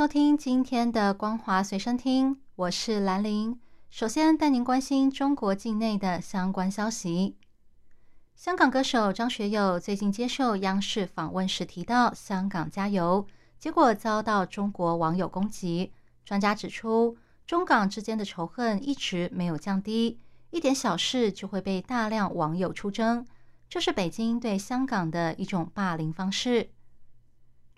收听今天的《光华随身听》，我是兰玲。首先带您关心中国境内的相关消息。香港歌手张学友最近接受央视访问时提到“香港加油”，结果遭到中国网友攻击。专家指出。中港之间的仇恨一直没有降低，一点小事就会被大量网友出征，这是北京对香港的一种霸凌方式。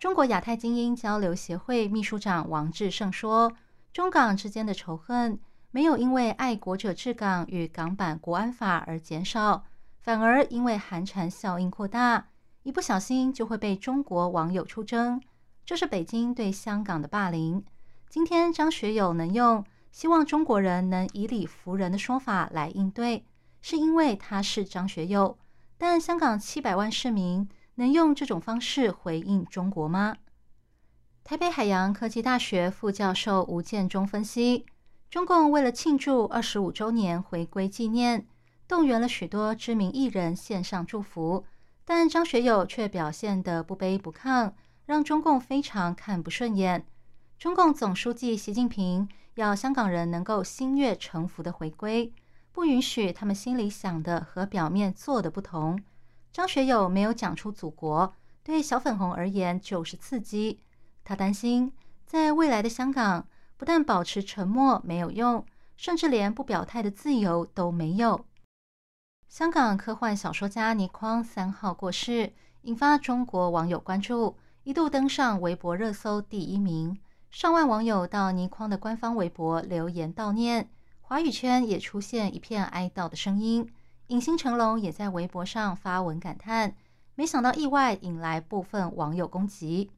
中国亚太精英交流协会秘书长王志胜说：“中港之间的仇恨没有因为爱国者治港与港版国安法而减少，反而因为寒蝉效应扩大，一不小心就会被中国网友出征，这是北京对香港的霸凌。”今天张学友能用希望中国人能以理服人的说法来应对，是因为他是张学友。但香港七百万市民能用这种方式回应中国吗？台北海洋科技大学副教授吴建中分析，中共为了庆祝二十五周年回归纪念，动员了许多知名艺人献上祝福，但张学友却表现得不卑不亢，让中共非常看不顺眼。中共总书记习近平要香港人能够心悦诚服的回归，不允许他们心里想的和表面做的不同。张学友没有讲出祖国，对小粉红而言就是刺激。他担心，在未来的香港，不但保持沉默没有用，甚至连不表态的自由都没有。香港科幻小说家倪匡三号过世，引发中国网友关注，一度登上微博热搜第一名。上万网友到倪匡的官方微博留言悼念，华语圈也出现一片哀悼的声音。影星成龙也在微博上发文感叹，没想到意外引来部分网友攻击。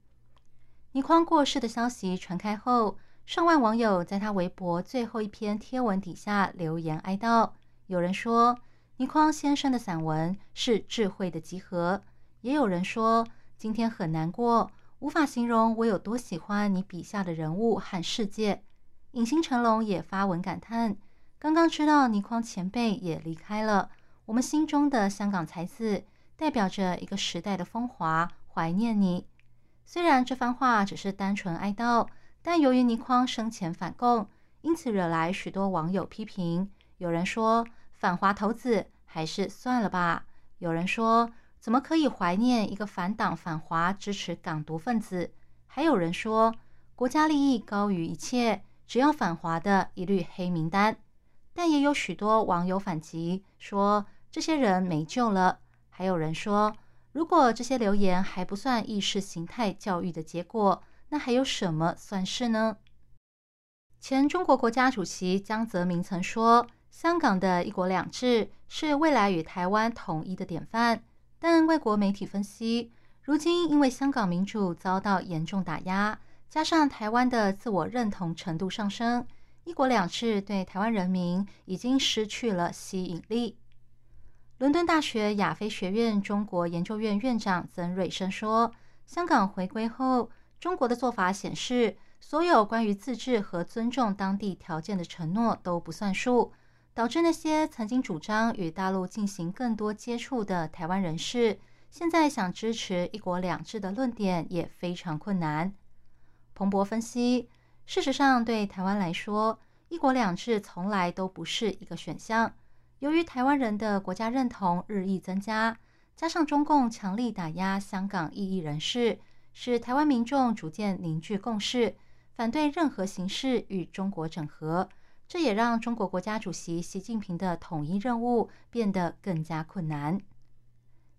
倪匡过世的消息传开后，上万网友在他微博最后一篇贴文底下留言哀悼。有人说，倪匡先生的散文是智慧的集合；也有人说，今天很难过。无法形容我有多喜欢你笔下的人物和世界。影星成龙也发文感叹：“刚刚知道倪匡前辈也离开了，我们心中的香港才子，代表着一个时代的风华，怀念你。”虽然这番话只是单纯哀悼，但由于倪匡生前反共，因此惹来许多网友批评。有人说：“反华头子，还是算了吧。”有人说。怎么可以怀念一个反党反华、支持港独分子？还有人说国家利益高于一切，只要反华的一律黑名单。但也有许多网友反击说这些人没救了。还有人说，如果这些留言还不算意识形态教育的结果，那还有什么算是呢？前中国国家主席江泽民曾说：“香港的一国两制是未来与台湾统一的典范。”但外国媒体分析，如今因为香港民主遭到严重打压，加上台湾的自我认同程度上升，一国两制对台湾人民已经失去了吸引力。伦敦大学亚非学院中国研究院院长曾瑞生说：“香港回归后，中国的做法显示，所有关于自治和尊重当地条件的承诺都不算数。”导致那些曾经主张与大陆进行更多接触的台湾人士，现在想支持“一国两制”的论点也非常困难。彭博分析，事实上，对台湾来说，“一国两制”从来都不是一个选项。由于台湾人的国家认同日益增加，加上中共强力打压香港异议人士，使台湾民众逐渐凝聚共识，反对任何形式与中国整合。这也让中国国家主席习近平的统一任务变得更加困难。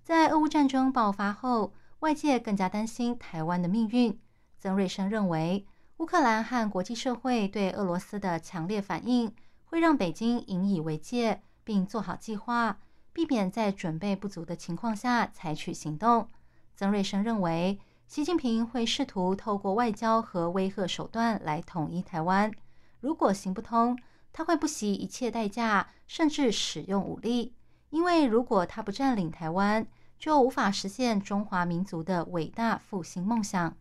在俄乌战争爆发后，外界更加担心台湾的命运。曾瑞生认为，乌克兰和国际社会对俄罗斯的强烈反应，会让北京引以为戒，并做好计划，避免在准备不足的情况下采取行动。曾瑞生认为，习近平会试图透过外交和威吓手段来统一台湾。如果行不通，他会不惜一切代价，甚至使用武力。因为如果他不占领台湾，就无法实现中华民族的伟大复兴梦想。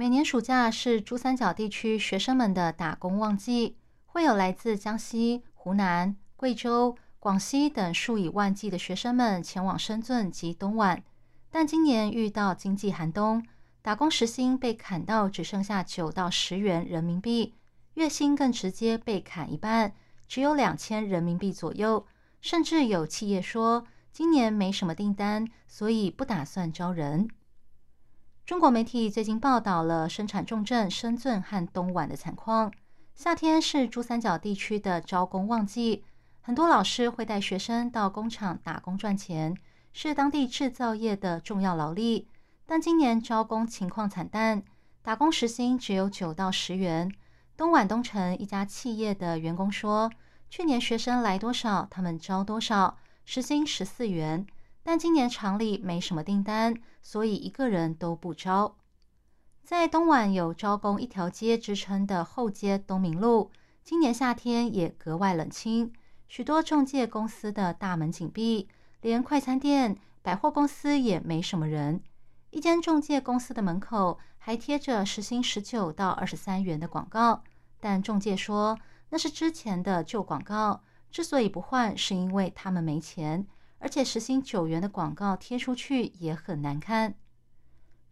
每年暑假是珠三角地区学生们的打工旺季，会有来自江西、湖南、贵州、广西等数以万计的学生们前往深圳及东莞。但今年遇到经济寒冬，打工时薪被砍到只剩下九到十元人民币，月薪更直接被砍一半，只有两千人民币左右。甚至有企业说，今年没什么订单，所以不打算招人。中国媒体最近报道了生产重镇深圳和东莞的惨况。夏天是珠三角地区的招工旺季，很多老师会带学生到工厂打工赚钱，是当地制造业的重要劳力。但今年招工情况惨淡，打工时薪只有九到十元。东莞东城一家企业的员工说。去年学生来多少，他们招多少，时薪十四元。但今年厂里没什么订单，所以一个人都不招。在东莞有招工一条街之称的后街东明路，今年夏天也格外冷清，许多中介公司的大门紧闭，连快餐店、百货公司也没什么人。一间中介公司的门口还贴着时薪十九到二十三元的广告，但中介说。那是之前的旧广告，之所以不换，是因为他们没钱，而且时薪九元的广告贴出去也很难看。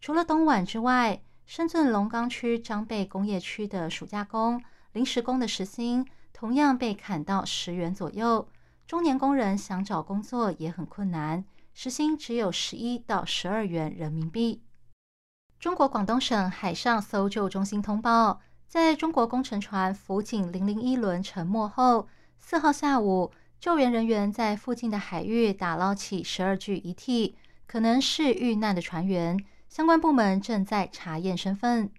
除了东莞之外，深圳龙岗区张贝工业区的暑假工、临时工的时薪同样被砍到十元左右，中年工人想找工作也很困难，时薪只有十一到十二元人民币。中国广东省海上搜救中心通报。在中国工程船“福景零零一”轮沉没后，四号下午，救援人员在附近的海域打捞起十二具遗体，可能是遇难的船员。相关部门正在查验身份。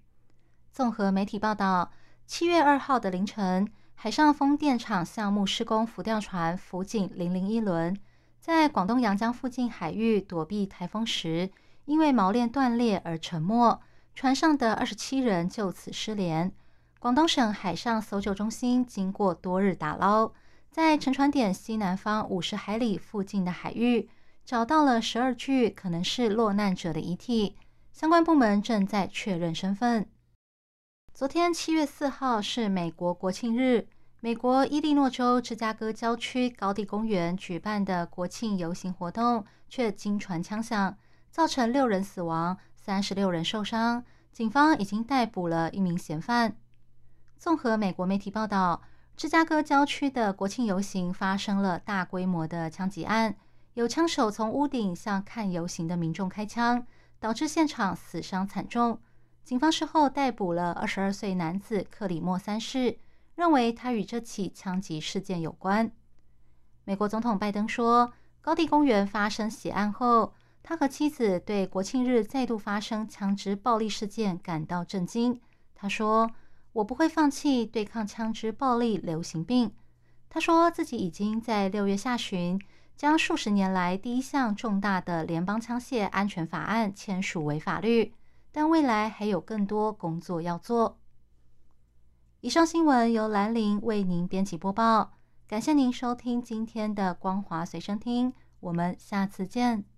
综合媒体报道，七月二号的凌晨，海上风电场项目施工浮吊船“福景零零一”轮在广东阳江附近海域躲避台风时，因为锚链断裂而沉没。船上的二十七人就此失联。广东省海上搜救中心经过多日打捞，在沉船点西南方五十海里附近的海域，找到了十二具可能是落难者的遗体。相关部门正在确认身份。昨天七月四号是美国国庆日，美国伊利诺州芝加哥郊区高地公园举办的国庆游行活动却惊传枪响，造成六人死亡。三十六人受伤，警方已经逮捕了一名嫌犯。综合美国媒体报道，芝加哥郊区的国庆游行发生了大规模的枪击案，有枪手从屋顶向看游行的民众开枪，导致现场死伤惨重。警方事后逮捕了二十二岁男子克里莫三世，认为他与这起枪击事件有关。美国总统拜登说，高地公园发生血案后。他和妻子对国庆日再度发生枪支暴力事件感到震惊。他说：“我不会放弃对抗枪支暴力流行病。”他说自己已经在六月下旬将数十年来第一项重大的联邦枪械安全法案签署为法律，但未来还有更多工作要做。以上新闻由兰陵为您编辑播报，感谢您收听今天的光华随身听，我们下次见。